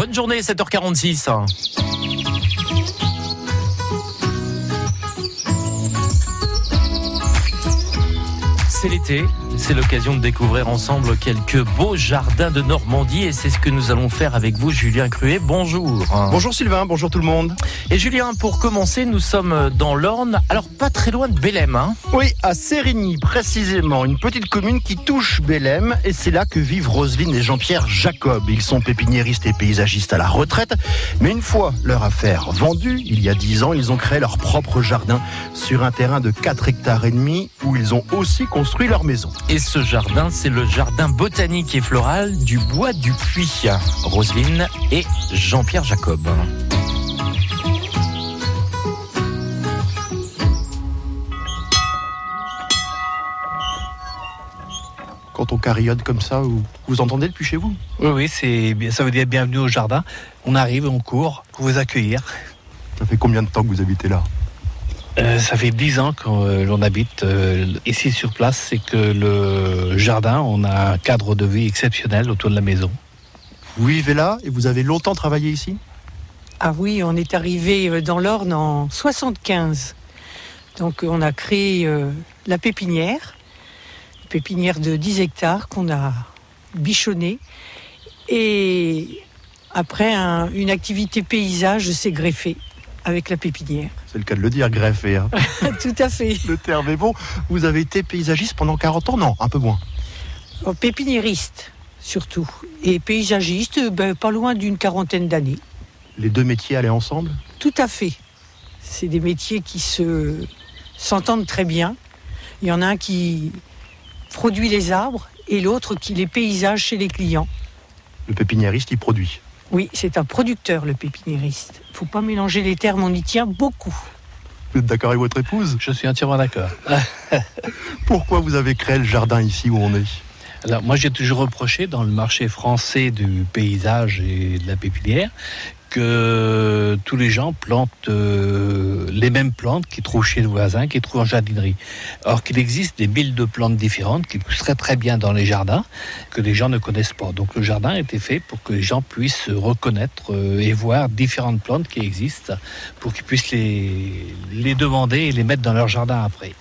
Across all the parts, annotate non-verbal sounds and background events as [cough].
Bonne journée, 7h46. C'est l'été, c'est l'occasion de découvrir ensemble quelques beaux jardins de Normandie et c'est ce que nous allons faire avec vous, Julien Cruet. Bonjour. Bonjour Sylvain, bonjour tout le monde. Et Julien, pour commencer, nous sommes dans l'Orne, alors pas très loin de Bélem. Hein oui, à Sérigny précisément, une petite commune qui touche Bélem et c'est là que vivent Roselyne et Jean-Pierre Jacob. Ils sont pépiniéristes et paysagistes à la retraite, mais une fois leur affaire vendue, il y a dix ans, ils ont créé leur propre jardin sur un terrain de 4 hectares et demi où ils ont aussi construit leur maison. Et ce jardin, c'est le jardin botanique et floral du Bois du Puy. Roselyne et Jean-Pierre Jacob. quand on carillonne comme ça Vous, vous entendez depuis chez vous? Oui, oui, c'est, ça veut dire bienvenue au jardin. On arrive, on court pour vous accueillir. Ça fait combien de temps que vous habitez là? Euh, ça fait dix ans que euh, l'on habite euh, ici sur place. C'est que le jardin, on a un cadre de vie exceptionnel autour de la maison. Vous vivez là et vous avez longtemps travaillé ici? Ah oui, on est arrivé dans l'Orne en 75. Donc on a créé la pépinière, une pépinière de 10 hectares qu'on a bichonnée. Et après, une activité paysage s'est greffée avec la pépinière. C'est le cas de le dire, greffé. Hein. [laughs] Tout à fait. Le terme est bon. Vous avez été paysagiste pendant 40 ans? Non, un peu moins. Oh, pépiniériste, surtout. Et paysagiste, ben, pas loin d'une quarantaine d'années. Les deux métiers allaient ensemble? Tout à fait. C'est des métiers qui se s'entendent très bien. Il y en a un qui produit les arbres et l'autre qui les paysage chez les clients. Le pépiniériste, il produit oui, c'est un producteur, le pépiniériste. Il ne faut pas mélanger les termes, on y tient beaucoup. Vous êtes d'accord avec votre épouse? Je suis entièrement d'accord. Pourquoi vous avez créé le jardin ici où on est? Alors moi j'ai toujours reproché dans le marché français du paysage et de la pépinière que tous les gens plantent euh, les mêmes plantes qu'ils trouvent chez le voisin, qu'ils trouvent en jardinerie. Or qu'il existe des milles de plantes différentes qui pousseraient très bien dans les jardins, que les gens ne connaissent pas. Donc le jardin a été fait pour que les gens puissent reconnaître euh, et voir différentes plantes qui existent, pour qu'ils puissent les, les demander et les mettre dans leur jardin après.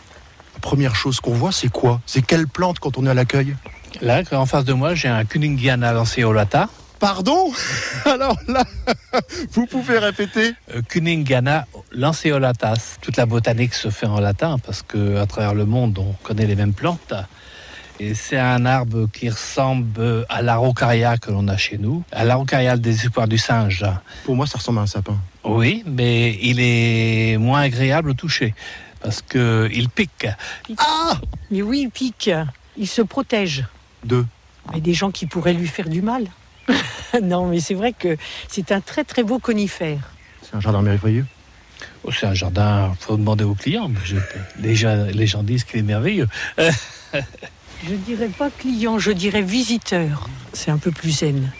La première chose qu'on voit, c'est quoi? C'est quelle plante quand on est à l'accueil? Là, en face de moi, j'ai un Kuningiana lanceolata. Pardon [laughs] Alors là, [laughs] vous pouvez répéter euh, Cuningana lanceolatas. Toute la botanique se fait en latin parce que à travers le monde, on connaît les mêmes plantes. Et c'est un arbre qui ressemble à l'araucaria que l'on a chez nous, à l'araucaria des espoirs du singe. Pour moi, ça ressemble à un sapin. Oui, mais il est moins agréable au toucher parce que il pique. Ah Mais oui, il pique. Il se protège. De Mais des gens qui pourraient lui faire du mal. [laughs] non, mais c'est vrai que c'est un très très beau conifère. C'est un jardin merveilleux oh, C'est un jardin, il faut demander aux clients. les, gens, les gens disent qu'il est merveilleux. [laughs] je dirais pas client, je dirais visiteur. C'est un peu plus zen.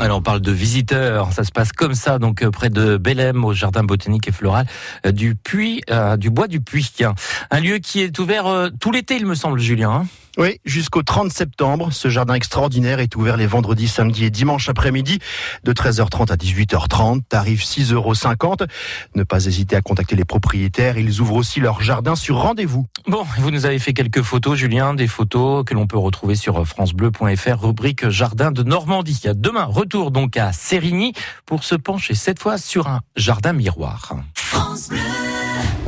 Alors on parle de visiteurs, ça se passe comme ça, donc euh, près de Bélem, au jardin botanique et floral euh, du Puy, euh, du bois du Puy. Un lieu qui est ouvert tout l'été, il me semble, Julien. Hein. Oui, jusqu'au 30 septembre, ce jardin extraordinaire est ouvert les vendredis, samedis et dimanches après-midi de 13h30 à 18h30, tarif 6,50 euros. Ne pas hésiter à contacter les propriétaires, ils ouvrent aussi leur jardin sur rendez-vous. Bon, vous nous avez fait quelques photos, Julien, des photos que l'on peut retrouver sur francebleu.fr, rubrique Jardin de Normandie. Demain, retour donc à Sérigny pour se pencher cette fois sur un jardin miroir. France Bleu.